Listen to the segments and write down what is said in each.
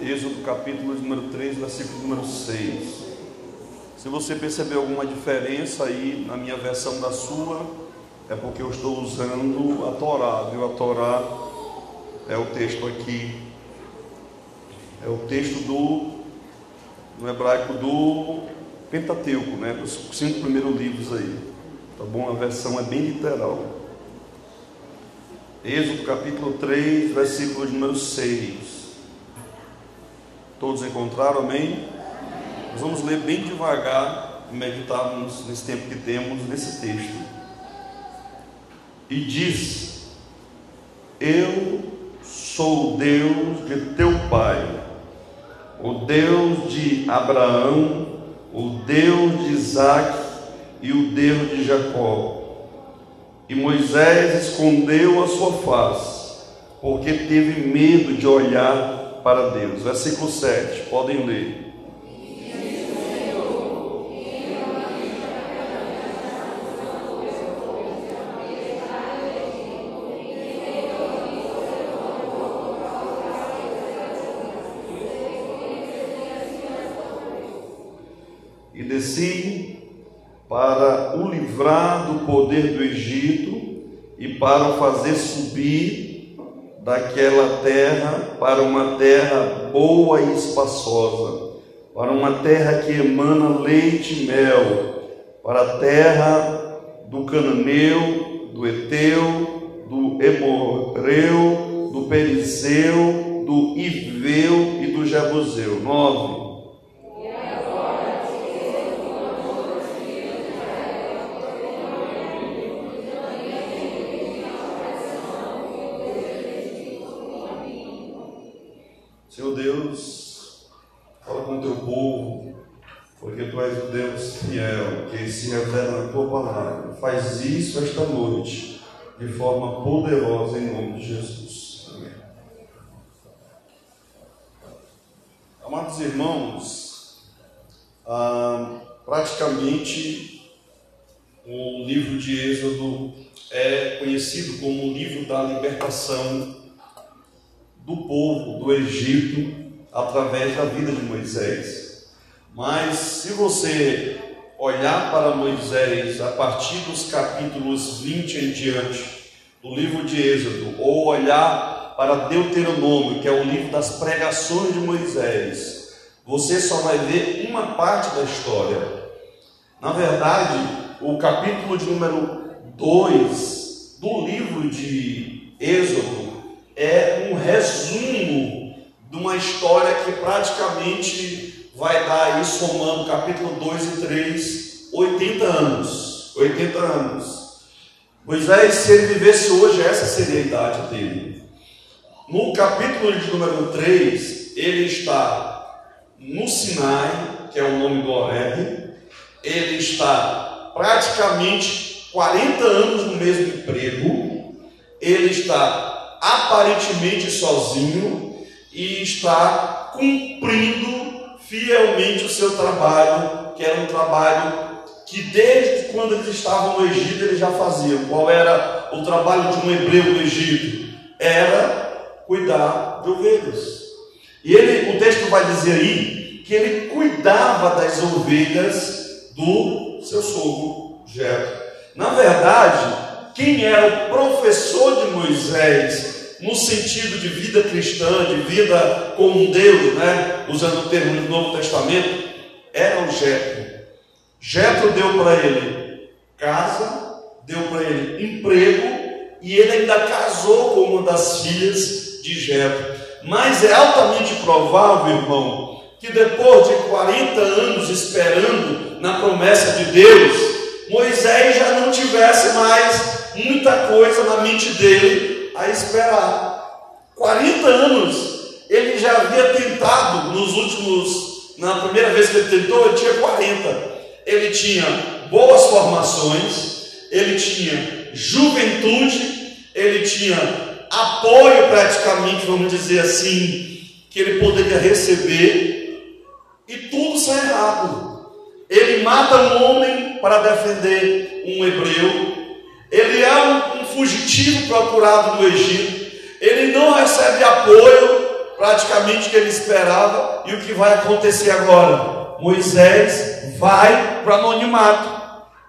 Êxodo capítulo número 3, versículo número 6. Se você perceber alguma diferença aí na minha versão da sua, é porque eu estou usando a Torá, viu? A Torá é o texto aqui, é o texto do, no hebraico do Pentateuco, né? Os cinco primeiros livros aí, tá bom? A versão é bem literal. Êxodo capítulo 3, versículo número 6. Todos encontraram, amém? Nós vamos ler bem devagar meditarmos nesse tempo que temos nesse texto. E diz: Eu sou o Deus de teu pai, o Deus de Abraão, o Deus de Isaac e o Deus de Jacó. E Moisés escondeu a sua face, porque teve medo de olhar para Deus. Versículo 7, podem ler. E desci para o livrar do poder do Egito e para o fazer subir daquela terra para uma terra boa e espaçosa, para uma terra que emana leite e mel, para a terra do cananeu, do eteu, do emorreu, do perizeu, do iveu e do jebuseu. Nove. Senhor Deus, fala com o teu povo, porque tu és o Deus fiel, que se revela na tua palavra. Faz isso esta noite, de forma poderosa, em nome de Jesus. Amém. Amados irmãos, ah, praticamente o livro de Êxodo é conhecido como o livro da libertação do povo do Egito através da vida de Moisés. Mas se você olhar para Moisés a partir dos capítulos 20 em diante do livro de Êxodo, ou olhar para Deuteronômio, que é o livro das pregações de Moisés, você só vai ver uma parte da história. Na verdade, o capítulo de número 2 do livro de Êxodo é um resumo de história que praticamente vai dar aí, somando capítulo 2 e 3, 80 anos. 80 anos. Moisés, se ele vivesse hoje, essa seria a idade dele. No capítulo de número 3, ele está no Sinai, que é o nome do Horeb, ele está praticamente 40 anos no mesmo emprego, ele está aparentemente sozinho e está cumprindo fielmente o seu trabalho, que era um trabalho que desde quando eles estavam no Egito eles já faziam. Qual era o trabalho de um hebreu no Egito? Era cuidar de ovelhas. E ele, o texto vai dizer aí que ele cuidava das ovelhas do seu sogro Jetro. Na verdade, quem era o professor de Moisés no sentido de vida cristã, de vida com Deus, né? usando o termo do Novo Testamento, era o Jetro. Jetro deu para ele casa, deu para ele emprego e ele ainda casou com uma das filhas de Jetro. Mas é altamente provável, irmão, que depois de 40 anos esperando na promessa de Deus, Moisés já não tivesse mais muita coisa na mente dele a esperar. 40 anos ele já havia tentado nos últimos, na primeira vez que ele tentou, ele tinha 40. Ele tinha boas formações, ele tinha juventude, ele tinha apoio praticamente, vamos dizer assim, que ele poderia receber, e tudo sai errado. Ele mata um homem para defender um hebreu, ele é um, um fugitivo procurado no Egito, ele não recebe apoio praticamente que ele esperava e o que vai acontecer agora. Moisés vai para o anonimato.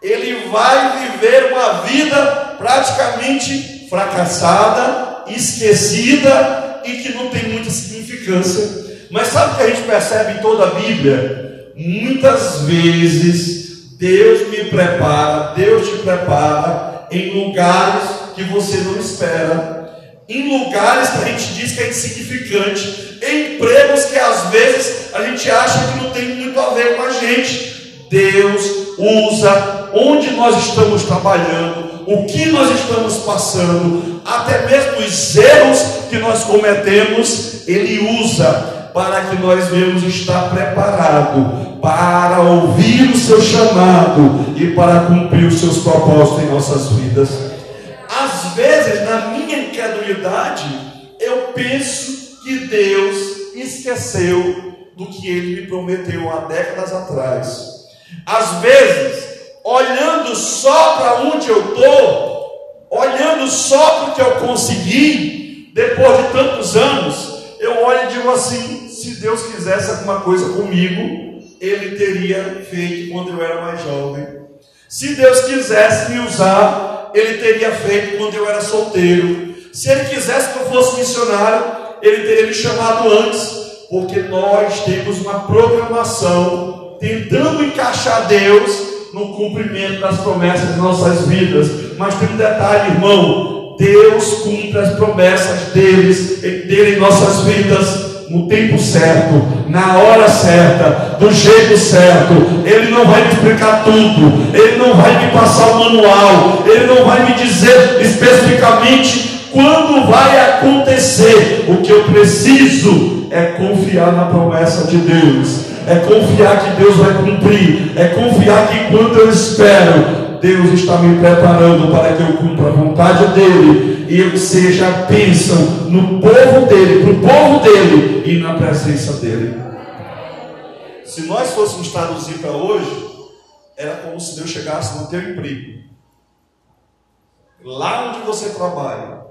Ele vai viver uma vida praticamente fracassada, esquecida e que não tem muita significância. Mas sabe o que a gente percebe em toda a Bíblia? Muitas vezes Deus me prepara, Deus te prepara em lugares que você não espera em lugares que a gente diz que é insignificante, em empregos que às vezes a gente acha que não tem muito a ver com a gente. Deus usa onde nós estamos trabalhando, o que nós estamos passando, até mesmo os erros que nós cometemos, Ele usa para que nós venhamos estar preparado para ouvir o seu chamado e para cumprir os seus propósitos em nossas vidas. Às vezes, na minha incredulidade, eu penso que Deus esqueceu do que ele me prometeu há décadas atrás. Às vezes, olhando só para onde eu estou, olhando só para o que eu consegui, depois de tantos anos, eu olho e digo assim: se Deus quisesse alguma coisa comigo, Ele teria feito quando eu era mais jovem. Se Deus quisesse me usar, ele teria feito quando eu era solteiro. Se ele quisesse que eu fosse missionário, ele teria me chamado antes, porque nós temos uma programação tentando encaixar Deus no cumprimento das promessas de nossas vidas. Mas tem um detalhe, irmão: Deus cumpre as promessas deles, dele em nossas vidas no tempo certo, na hora certa, do jeito certo. Ele não vai me explicar tudo, ele não vai me passar o manual, ele não vai me dizer especificamente quando vai acontecer. O que eu preciso é confiar na promessa de Deus. É confiar que Deus vai cumprir, é confiar que quando eu espero, Deus está me preparando para que eu cumpra a vontade dEle e eu seja bênção no povo dEle, para o povo dEle e na presença dEle. Se nós fôssemos traduzir para hoje, era como se Deus chegasse no teu emprego, lá onde você trabalha.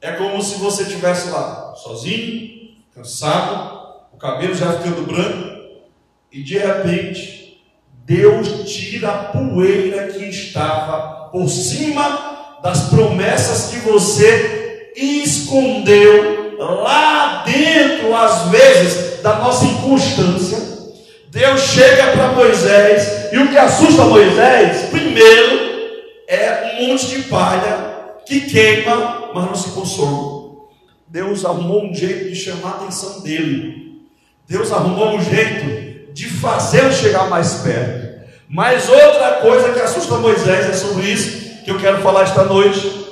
É como se você estivesse lá, sozinho, cansado, o cabelo já ficando branco, e de repente Deus tira a poeira que estava por cima das promessas que você escondeu lá dentro, às vezes, da nossa inconstância. Deus chega para Moisés, e o que assusta Moisés, primeiro, é um monte de palha que queima, mas não se consome. Deus arrumou um jeito de chamar a atenção dele. Deus arrumou um jeito de fazê-lo chegar mais perto. Mas outra coisa que assusta Moisés é sobre isso que eu quero falar esta noite.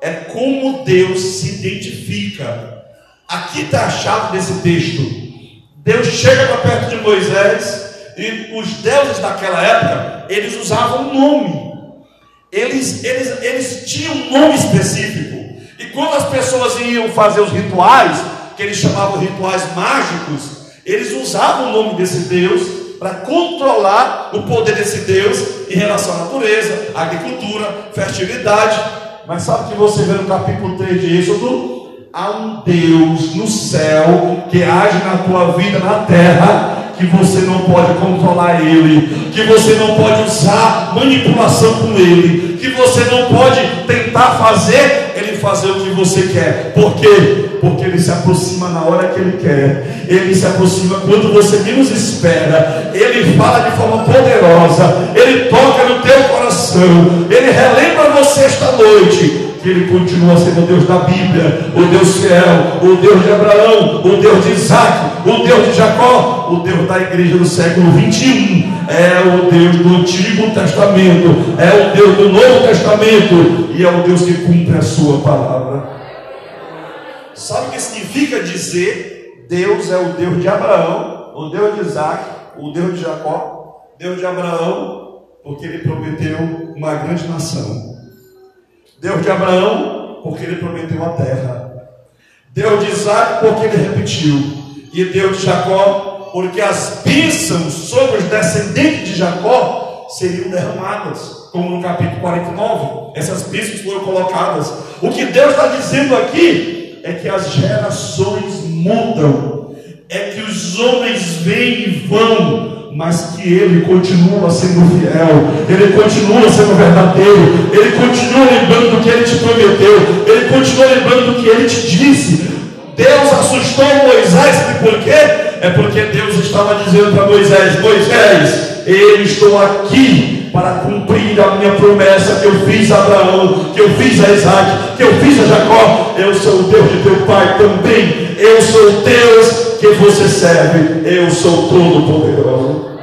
É como Deus se identifica. Aqui está a chave desse texto. Deus chega para perto de Moisés e os deuses daquela época, eles usavam nome. Eles, eles, eles tinham um nome específico. E quando as pessoas iam fazer os rituais, que eles chamavam rituais mágicos, eles usavam o nome desse Deus para controlar o poder desse Deus em relação à natureza, à agricultura, fertilidade. Mas sabe que você vê no capítulo 3 de Êxodo? Há um Deus no céu que age na tua vida na terra que você não pode controlar ele, que você não pode usar manipulação com ele, que você não pode tentar fazer ele fazer o que você quer. Por quê? Porque ele se aproxima na hora que ele quer, ele se aproxima quando você menos espera, ele fala de forma poderosa, ele toca no teu coração, ele relembra você esta noite que Ele continua sendo o Deus da Bíblia, o Deus fiel, o Deus de Abraão, o Deus de Isaac, o Deus de Jacó, o Deus da igreja do século 21, é o Deus do Antigo Testamento, é o Deus do Novo Testamento e é o Deus que cumpre a sua palavra. Sabe o que significa dizer Deus é o Deus de Abraão, o Deus de Isaac, o Deus de Jacó, Deus de Abraão, porque ele prometeu uma grande nação. Deus de Abraão, porque ele prometeu a terra. Deus de Isaac, porque ele repetiu. E Deus de Jacó, porque as bênçãos sobre os descendentes de Jacó seriam derramadas. Como no capítulo 49, essas bênçãos foram colocadas. O que Deus está dizendo aqui é que as gerações mudam, é que os homens vêm e vão, mas que ele continua sendo fiel, ele continua sendo verdadeiro, ele continua lembrando do que ele te prometeu, ele continua lembrando do que ele te disse. Deus assustou Moisés, por quê? É porque Deus estava dizendo para Moisés: Moisés, eu estou aqui para cumprir a minha promessa que eu fiz a Abraão, que eu fiz a Isaac, que eu fiz a Jacó. Eu sou o Deus de teu pai também. Eu sou o Deus que você serve. Eu sou todo poderoso.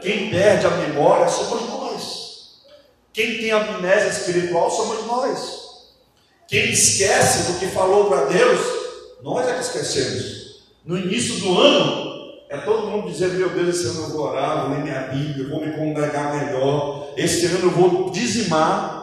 Quem perde a memória somos nós. Quem tem amnésia espiritual somos nós. Quem esquece do que falou para Deus, nós é que esquecemos. No início do ano, é todo mundo dizendo: Meu Deus, esse ano eu vou orar, vou ler minha Bíblia, vou me congregar melhor. Esse ano eu vou dizimar.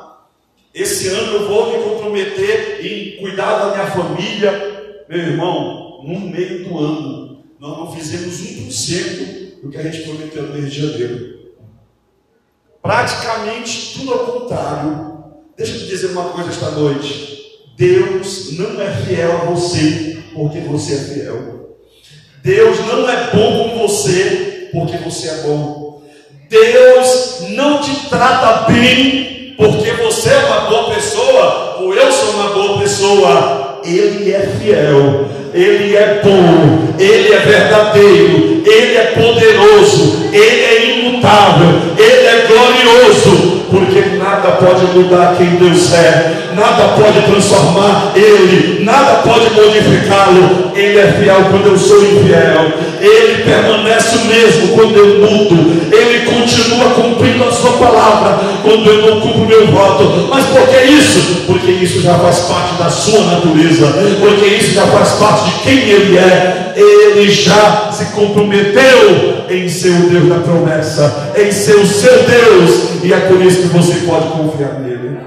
Esse ano eu vou me comprometer em cuidar da minha família. Meu irmão, no meio do ano, nós não fizemos 1% do que a gente prometeu no mês de janeiro. Praticamente tudo ao contrário. Deixa eu te dizer uma coisa esta noite. Deus não é fiel a você porque você é fiel. Deus não é bom com você porque você é bom. Deus não te trata bem porque você é uma boa pessoa ou eu sou uma boa pessoa. Ele é fiel, ele é bom, ele é verdadeiro, ele é poderoso, ele é imutável, ele é glorioso, porque nada pode mudar quem Deus é, nada pode transformar Ele, nada pode modificá-lo. Ele é fiel quando eu sou infiel, Ele permanece o mesmo quando eu mudo, Ele palavra quando eu não cumpro meu voto. Mas por que isso? Porque isso já faz parte da Sua natureza, porque isso já faz parte de quem Ele é. Ele já se comprometeu em ser o Deus da promessa, em ser o seu Deus, e é por isso que você pode confiar nele.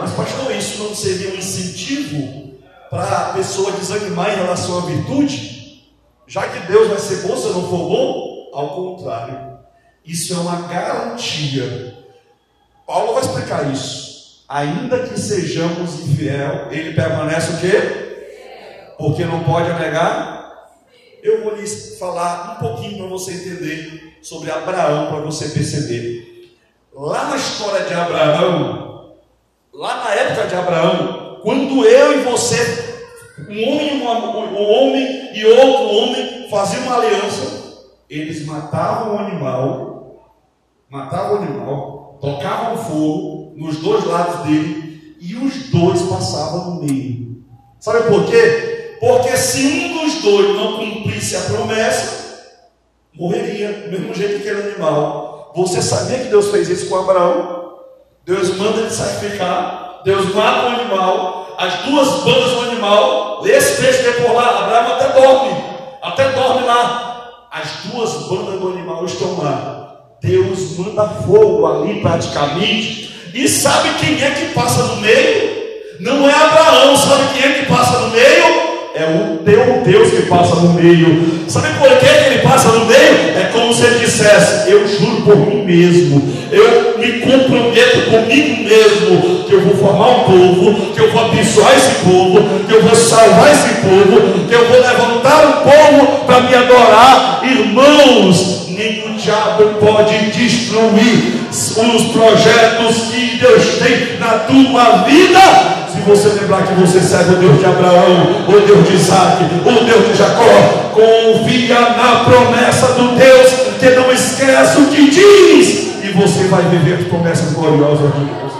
Mas, pastor, isso não seria um incentivo para a pessoa desanimar em relação à virtude? Já que Deus vai ser bom se eu não for bom? Ao contrário, isso é uma garantia. Paulo vai explicar isso. Ainda que sejamos infiel, ele permanece o quê? Porque não pode alegar. Eu vou lhes falar um pouquinho para você entender sobre Abraão, para você perceber. Lá na história de Abraão, lá na época de Abraão, quando eu e você, um homem, um homem e outro homem faziam uma aliança, eles matavam o animal, matavam o animal, tocavam fogo nos dois lados dele e os dois passavam no meio. Sabe por quê? Porque se um dos dois não cumprisse a promessa, morreria, do mesmo jeito que aquele animal. Você sabia que Deus fez isso com Abraão? Deus manda ele sacrificar, Deus mata o animal, as duas bandas do animal, esse texto que é por lá, Abraão até dorme, até dorme lá. As duas bandas do animal estão lá. Deus manda fogo ali praticamente. E sabe quem é que passa no meio? Não é Abraão, sabe quem é que passa no meio? É o teu Deus que passa no meio. Sabe por que ele passa no meio? É como se ele dissesse: Eu juro por mim mesmo, eu me comprometo comigo mesmo que eu vou formar um povo, que eu vou abençoar esse povo, que eu vou salvar esse povo, que eu vou levantar um povo para me adorar. Irmãos, nem o diabo pode destruir os projetos que Deus tem na tua vida se você lembrar que você serve o Deus de Abraão, o Deus de Isaac, o Deus de Jacó, confia na promessa do Deus que não esquece o que diz, e você vai viver as promessas gloriosas de Deus.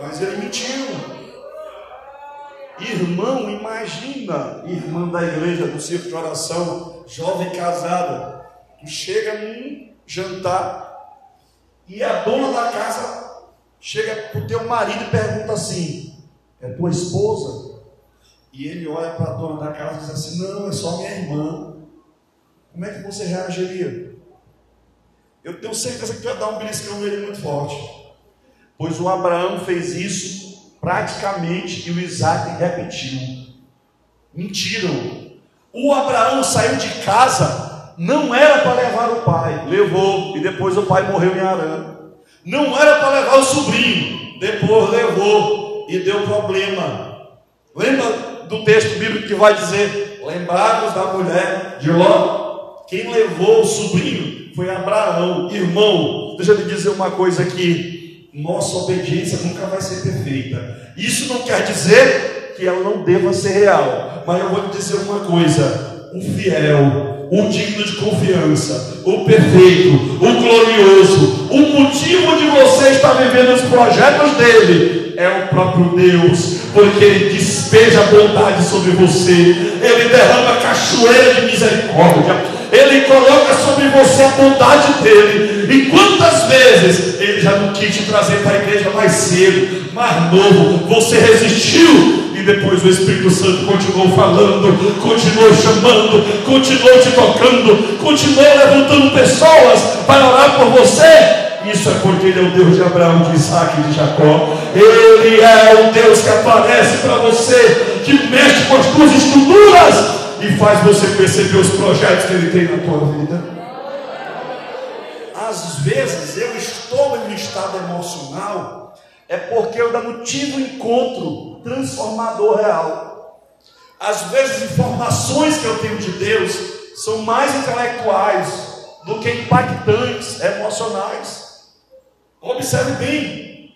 Mas ele mentiu. Irmão, imagina, irmã da igreja do circo de oração, jovem casada, tu chega num jantar e a dona da casa chega para o teu marido e pergunta assim: é tua esposa? E ele olha para a dona da casa e diz assim: não, é só minha irmã. Como é que você reagiria? Eu tenho certeza que tu ia dar um beliscão nele muito forte. Pois o Abraão fez isso praticamente e o Isaac repetiu. Mentiram. O Abraão saiu de casa, não era para levar o pai, levou, e depois o pai morreu em Arã. Não era para levar o sobrinho, depois levou. e deu problema. Lembra do texto bíblico que vai dizer: Lembrados da mulher de Ló? Quem levou o sobrinho foi Abraão, irmão. Deixa eu lhe dizer uma coisa aqui: nossa obediência nunca vai ser perfeita. Isso não quer dizer que ela não deva ser real, mas eu vou lhe dizer uma coisa: um fiel, um digno de confiança, o perfeito, o glorioso, o motivo de você estar vivendo os projetos dele é o próprio Deus, porque Ele despeja bondade sobre você, Ele derrama cachoeira de misericórdia, Ele coloca sobre você a bondade dele. E quantas vezes Ele já não quis te trazer para a igreja mais cedo, mais novo, você resistiu, e depois o Espírito Santo continuou falando, continuou chamando, continuou te tocando, continuou levantando pessoas para orar por você. Isso é porque Ele é o Deus de Abraão, de Isaac e de Jacó. Ele é o Deus que aparece para você, que mexe com as tuas estruturas e faz você perceber os projetos que Ele tem na tua vida. Às vezes eu estou em um estado emocional, é porque eu não tive um encontro transformador real. Às vezes, informações que eu tenho de Deus são mais intelectuais do que impactantes, emocionais. Observe bem,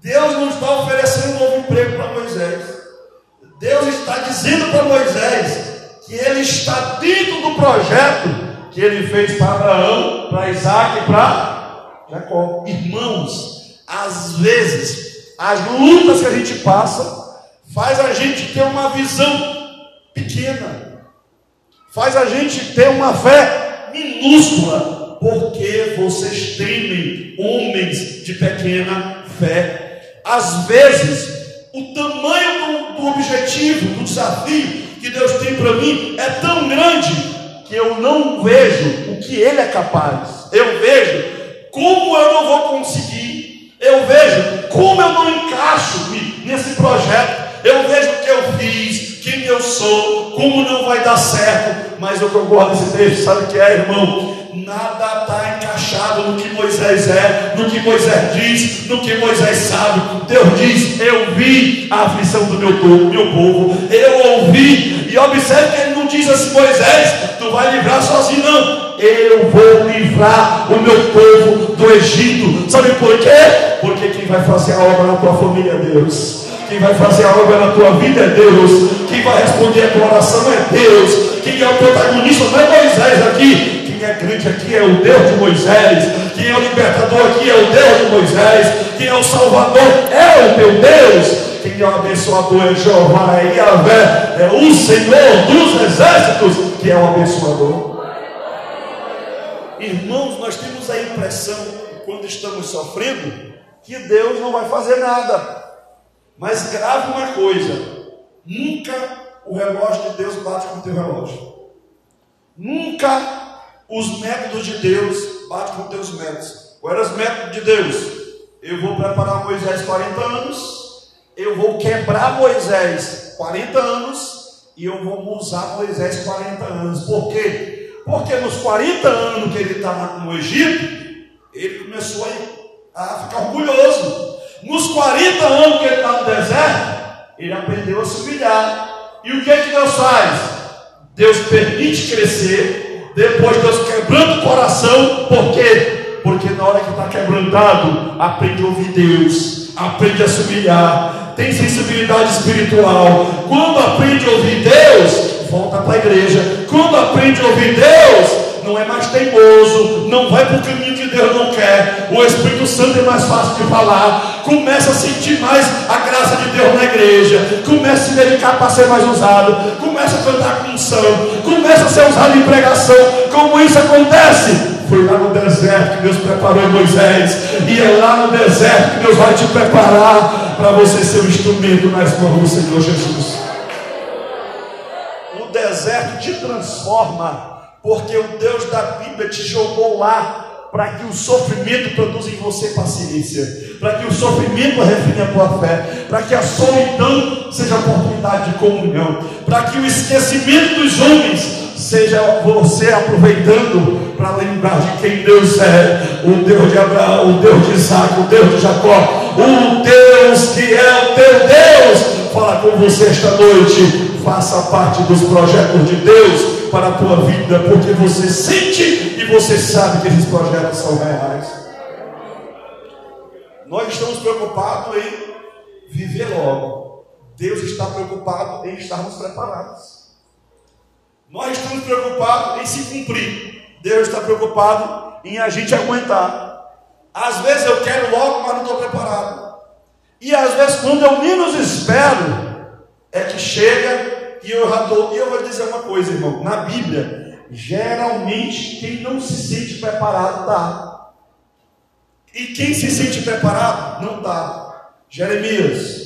Deus não está oferecendo um novo emprego para Moisés. Deus está dizendo para Moisés que ele está dentro do projeto que ele fez para Abraão, para Isaac e para Jacó. Irmãos, às vezes, as lutas que a gente passa faz a gente ter uma visão pequena, faz a gente ter uma fé minúscula porque vocês temem homens de pequena fé. Às vezes, o tamanho do, do objetivo, do desafio que Deus tem para mim é tão grande que eu não vejo o que Ele é capaz. Eu vejo como eu não vou conseguir. Eu vejo como eu não encaixo nesse projeto. Eu vejo o que eu fiz, quem eu sou, como não vai dar certo. Mas eu gosto desse texto, sabe o que é, irmão? Nada está encaixado no que Moisés é, no que Moisés diz, no que Moisés sabe. Deus diz: Eu vi a aflição do meu, meu povo, eu ouvi. E observe que ele não diz assim: Moisés, tu vai livrar sozinho, não. Eu vou livrar o meu povo do Egito. Sabe por quê? Porque quem vai fazer a obra na tua família é Deus. Quem vai fazer a obra na tua vida é Deus. Quem vai responder a tua oração é Deus. Quem é o protagonista não é Moisés aqui quem é grande aqui é o Deus de Moisés, quem é o libertador aqui é o Deus de Moisés, quem é o salvador é o teu Deus, quem é o abençoador é Jeová, é Yahvé, é o Senhor dos exércitos, que é o abençoador. Irmãos, nós temos a impressão, quando estamos sofrendo, que Deus não vai fazer nada. Mas grave uma coisa: nunca o relógio de Deus bate com o teu relógio. Nunca os métodos de Deus batem com teus métodos. Qual era os métodos de Deus? Eu vou preparar Moisés 40 anos, eu vou quebrar Moisés 40 anos e eu vou usar Moisés 40 anos. Por quê? Porque nos 40 anos que ele está no Egito, ele começou a, ficar orgulhoso. Nos 40 anos que ele está no deserto, ele aprendeu a se humilhar. E o que, é que Deus faz? Deus permite crescer depois Deus quebrando o coração, por quê? Porque na hora que está quebrantado, aprende a ouvir Deus, aprende a se humilhar, tem sensibilidade espiritual. Quando aprende a ouvir Deus, volta para a igreja. Quando aprende a ouvir Deus, não é mais teimoso, não vai para o caminho que Deus não quer. O Espírito Santo é mais fácil de falar. Começa a sentir mais a graça de Deus na igreja. Começa a se dedicar para ser mais usado. Começa a cantar com unção. Começa a ser usado em pregação. Como isso acontece? Foi lá no deserto que Deus preparou Moisés. E é lá no deserto que Deus vai te preparar para você ser um instrumento nas mãos do Senhor Jesus. Deserto te transforma porque o Deus da Bíblia te jogou lá para que o sofrimento produza em você paciência, para que o sofrimento refine a tua fé, para que a solidão seja oportunidade de comunhão, para que o esquecimento dos homens seja você aproveitando para lembrar de quem Deus é, o Deus de Abraão, o Deus de Isaac, o Deus de Jacó, O Deus que é o teu Deus fala com você esta noite. Faça parte dos projetos de Deus para a tua vida, porque você sente e você sabe que esses projetos são reais. Nós estamos preocupados em viver logo. Deus está preocupado em estarmos preparados. Nós estamos preocupados em se cumprir. Deus está preocupado em a gente aguentar. Às vezes eu quero logo, mas não estou preparado. E às vezes, quando eu menos espero, é que chega e eu já estou. E eu vou dizer uma coisa, irmão: na Bíblia, geralmente quem não se sente preparado está. E quem se sente preparado não está. Jeremias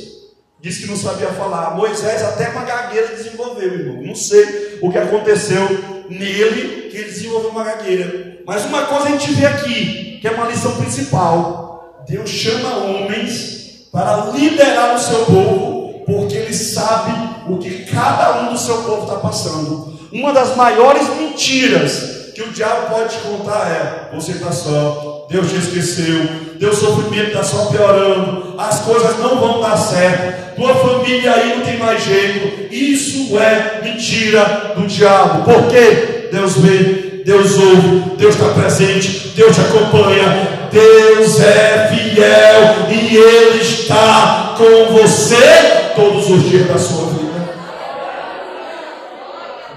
disse que não sabia falar. Moisés até uma gagueira desenvolveu, irmão. Não sei o que aconteceu nele que ele desenvolveu uma gagueira. Mas uma coisa a gente vê aqui, que é uma lição principal. Deus chama homens para liderar o seu povo, porque ele sabe o que cada um do seu povo está passando. Uma das maiores mentiras que o diabo pode te contar é: você está só, Deus te esqueceu, teu sofrimento está só piorando, as coisas não vão dar certo, tua família aí não tem mais jeito. Isso é mentira do diabo. Por quê? Deus vê, Deus ouve, Deus está presente, Deus te acompanha, Deus é fiel e Ele está com você todos os dias da sua vida.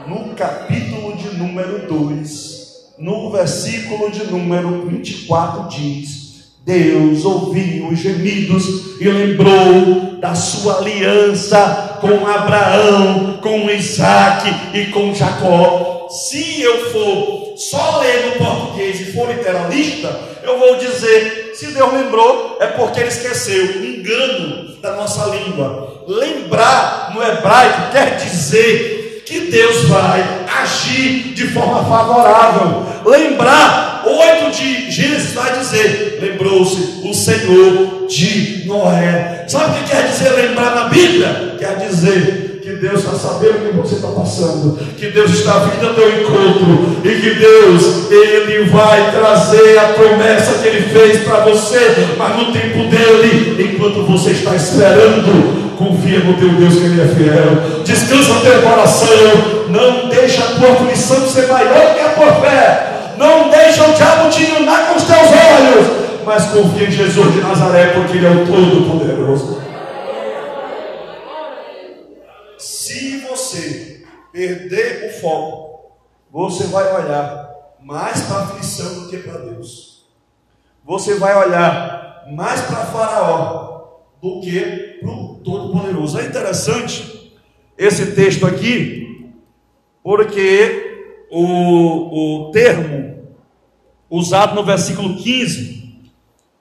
No capítulo de número 2, no versículo de número 24, diz: Deus ouviu os gemidos e lembrou da sua aliança com Abraão, com Isaac e com Jacó. Se eu for só ler no português e for literalista, eu vou dizer: se Deus lembrou, é porque ele esqueceu. Engano da nossa língua. Lembrar no hebraico quer dizer que Deus vai agir de forma favorável. Lembrar, 8 de Gênesis vai dizer: lembrou-se o Senhor de Noé. Sabe o que quer dizer lembrar na Bíblia? Quer dizer que Deus está sabendo o que você está passando, que Deus está vindo ao teu encontro e que Deus, Ele vai trazer a promessa que Ele fez para você, mas no tempo dele, enquanto você está esperando, confia no teu Deus que Ele é fiel, descansa no teu coração, não deixa a tua aflição ser maior que a tua fé, não deixa o diabo te iluminar com os teus olhos, mas confia em Jesus de Nazaré, porque Ele é o Todo-Poderoso. Perder o foco, você vai olhar mais para a aflição do que para Deus. Você vai olhar mais para Faraó do que para o Todo-Poderoso. É interessante esse texto aqui, porque o, o termo usado no versículo 15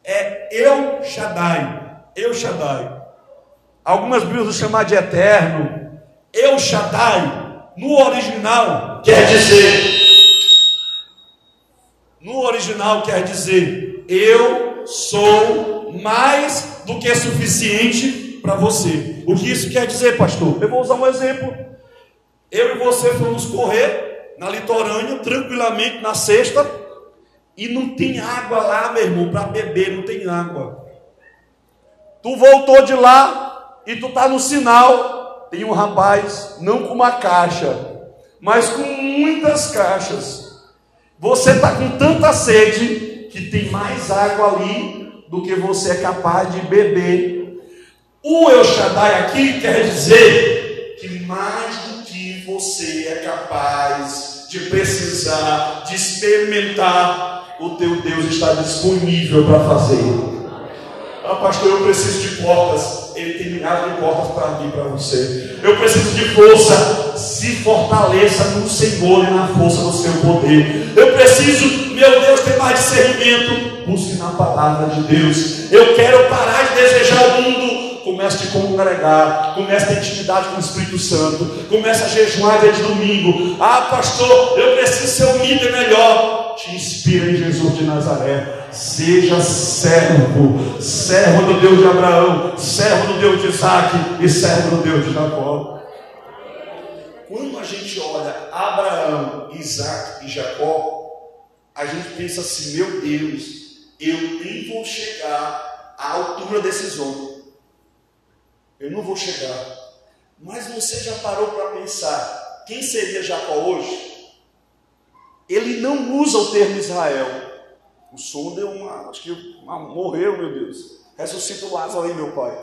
é Eu Shaddai. Eu Shaddai. Algumas Bíblias chamam de eterno. Eu Shaddai no original quer dizer no original quer dizer eu sou mais do que suficiente para você. O que isso quer dizer, pastor? Eu vou usar um exemplo. Eu e você fomos correr na litorânea tranquilamente na sexta e não tem água lá, meu irmão, para beber, não tem água. Tu voltou de lá e tu tá no sinal tem um rapaz, não com uma caixa, mas com muitas caixas. Você está com tanta sede que tem mais água ali do que você é capaz de beber. O El Shaddai aqui quer dizer que mais do que você é capaz de precisar, de experimentar, o teu Deus está disponível para fazer. Ah, pastor, eu preciso de portas ele tem milhares de portas para abrir para você. Eu preciso de força. Se fortaleça no Senhor e na força do seu poder. Eu preciso, meu Deus, ter mais discernimento. Busque na palavra de Deus. Eu quero parar de desejar o mundo. Comece a te congregar, comece a ter intimidade com o Espírito Santo, comece a jejuar dia de domingo. Ah, pastor, eu preciso ser um líder melhor. Te inspira em Jesus de Nazaré. Seja servo, servo do Deus de Abraão, servo do Deus de Isaac e servo do Deus de Jacó. Quando a gente olha Abraão, Isaac e Jacó, a gente pensa assim: meu Deus, eu nem vou chegar à altura desses homens. Eu não vou chegar. Mas você já parou para pensar quem seria Jacó hoje? Ele não usa o termo Israel. O som deu uma. Acho que uma, morreu, meu Deus. Ressuscita o Lázaro aí, meu pai.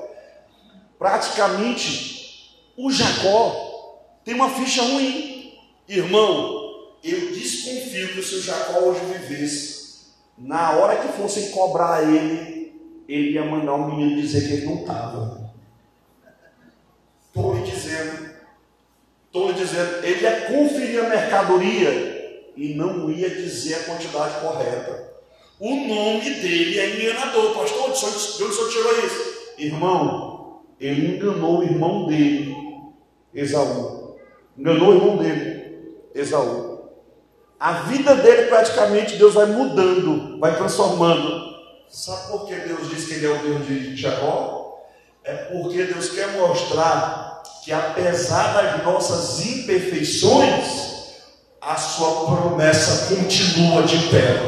Praticamente, o Jacó tem uma ficha ruim. Irmão, eu desconfio que se o Jacó hoje vivesse, na hora que fossem cobrar ele, ele ia mandar um menino dizer que ele não estava. Estou lhe dizendo, estou lhe dizendo, ele ia conferir a mercadoria e não ia dizer a quantidade correta. O nome dele é enganador, pastor. De onde o senhor tirou isso? Irmão, ele enganou o irmão dele, Esaú. Enganou o irmão dele, Esaú. A vida dele praticamente Deus vai mudando, vai transformando. Sabe por que Deus diz que ele é o Deus de Jacó? É porque Deus quer mostrar que apesar das nossas imperfeições, a sua promessa continua de pé.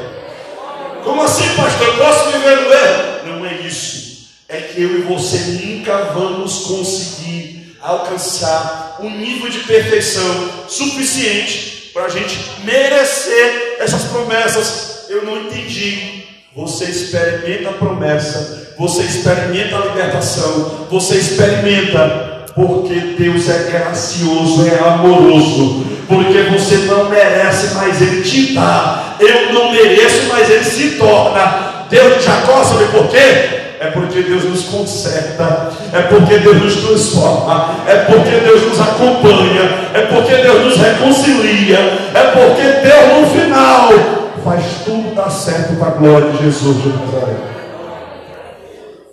Como assim, pastor? Eu posso viver no erro? Não é isso. É que eu e você nunca vamos conseguir alcançar um nível de perfeição suficiente para a gente merecer essas promessas. Eu não entendi. Você experimenta a promessa, você experimenta a libertação, você experimenta porque Deus é gracioso, é amoroso, porque você não merece, mas Ele te dá. Eu não mereço, mas Ele se torna. Deus de Jacó, sabe por quê? É porque Deus nos conserta, é porque Deus nos transforma, é porque Deus nos acompanha, é porque Deus nos reconcilia, é porque Deus no final faz tudo dar certo para a glória de Jesus de Nazaré.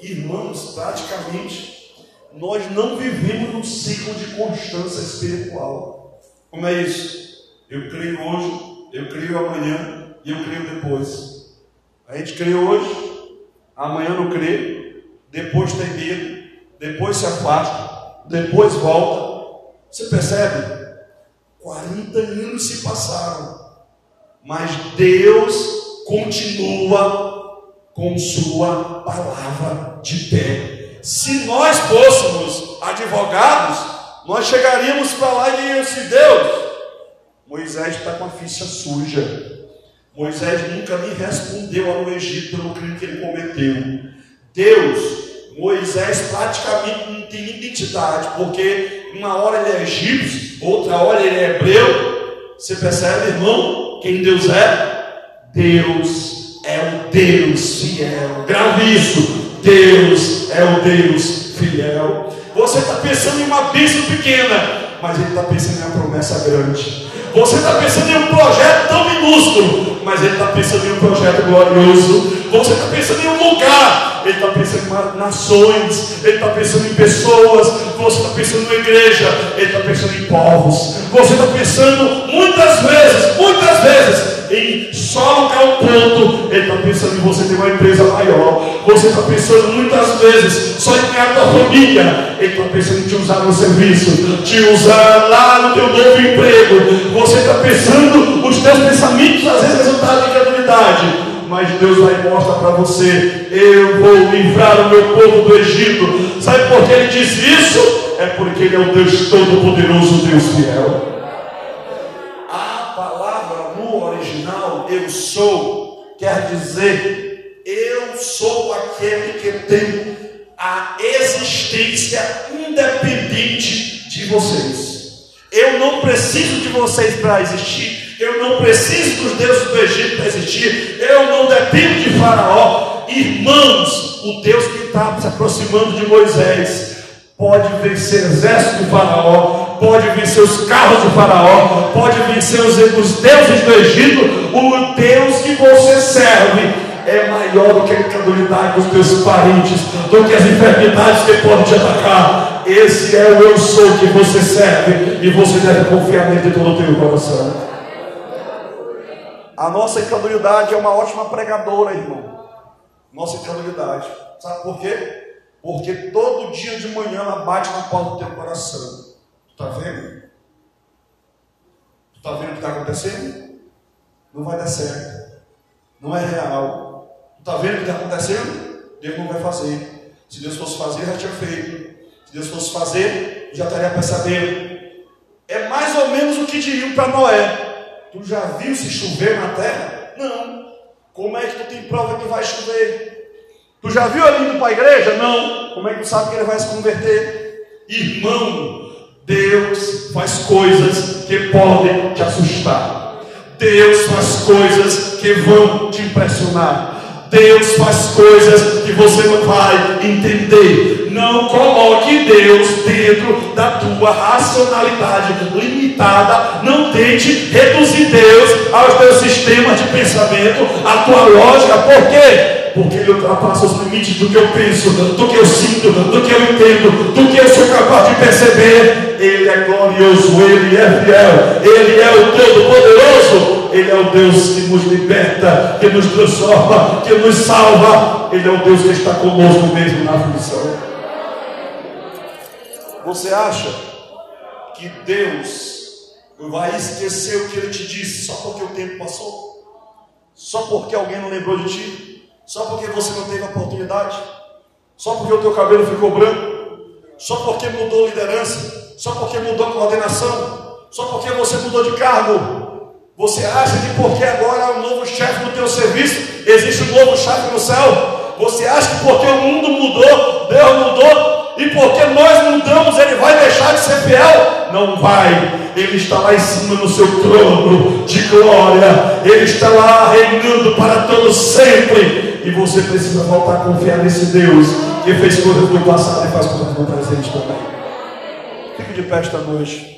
Irmãos, praticamente nós não vivemos num ciclo de constância espiritual. Como é isso? Eu creio hoje, eu creio amanhã e eu creio depois. A gente crê hoje, amanhã não crê, depois tem medo, depois se afasta, depois volta. Você percebe? 40 anos se passaram, mas Deus continua com Sua palavra de pé se nós fôssemos advogados, nós chegaríamos para lá e diríamos assim: Deus, Moisés está com a ficha suja. Moisés nunca me respondeu ao Egito pelo crime que ele cometeu. Deus, Moisés praticamente não tem identidade, porque uma hora ele é egípcio, outra hora ele é hebreu. Você percebe, irmão, quem Deus é? Deus é o Deus fiel. Grave isso. Deus é o Deus fiel. Você está pensando em uma bênção pequena, mas Ele está pensando em uma promessa grande. Você está pensando em um projeto tão minúsculo, mas Ele está pensando em um projeto glorioso. Você está pensando em um lugar, Ele está pensando em nações, Ele está pensando em pessoas, você está pensando em igreja, Ele está pensando em povos. Você está pensando muitas vezes, muitas vezes, em só lugar um ponto, ele está pensando em você ter uma empresa maior. Você está pensando muitas vezes só em criar tua família. Ele está pensando em te usar no serviço, te usar lá no teu novo emprego. Você está pensando, os teus pensamentos às vezes resultaram de incredulidade mas Deus vai mostrar para você: eu vou livrar o meu povo do Egito. Sabe por que ele diz isso? É porque ele é o Deus Todo-Poderoso, Deus fiel. eu sou, quer dizer, eu sou aquele que tem a existência independente de vocês. Eu não preciso de vocês para existir. Eu não preciso dos deuses do Egito para existir. Eu não dependo de Faraó. Irmãos, o Deus que está se aproximando de Moisés pode vencer o exército de Faraó, pode vencer os carros de Faraó, pode vencer os, os deuses do Egito. O Deus que você serve é maior do que a incredulidade dos teus parentes, do que as enfermidades que podem te atacar. Esse é o eu sou que você serve e você deve confiar nele de todo o teu coração. A nossa incredulidade é uma ótima pregadora, irmão. Nossa incredulidade. Sabe por quê? Porque todo dia de manhã ela bate na porta do teu coração. Está vendo? Tu está vendo o que está acontecendo? Não vai dar certo. Não é real. Tu está vendo o que está acontecendo? Deus não vai fazer. Se Deus fosse fazer, já tinha feito. Se Deus fosse fazer, já estaria percebendo. É mais ou menos o que diriam para Noé. Tu já viu se chover na terra? Não. Como é que tu tem prova que vai chover? Tu já viu ele indo para a igreja? Não. Como é que tu sabe que ele vai se converter? Irmão, Deus faz coisas que podem te assustar. Deus faz coisas que vão te impressionar. Deus faz coisas que você não vai entender. Não coloque Deus dentro da tua racionalidade limitada. Não tente reduzir Deus aos teus sistemas de pensamento, à tua lógica. Por quê? Porque ele ultrapassa os limites do que eu penso, do que eu sinto, do que eu entendo, do que eu sou capaz de perceber. Ele é glorioso, ele é fiel, ele é o Todo-Poderoso. Ele é o Deus que nos liberta, que nos transforma, que nos salva. Ele é o Deus que está conosco mesmo na aflição. Você acha que Deus vai esquecer o que ele te disse só porque o tempo passou? Só porque alguém não lembrou de ti? Só porque você não teve oportunidade? Só porque o teu cabelo ficou branco? Só porque mudou liderança? Só porque mudou coordenação? Só porque você mudou de cargo? Você acha que porque agora é um novo chefe no teu serviço, existe um novo chefe no céu? Você acha que porque o mundo mudou, Deus mudou, e porque nós mudamos, Ele vai deixar de ser fiel? Não vai. Ele está lá em cima no seu trono de glória. Ele está lá reinando para todos sempre. E você precisa voltar a confiar nesse Deus que fez coisas do passado e faz coisas no presente também. Fique de pé esta noite.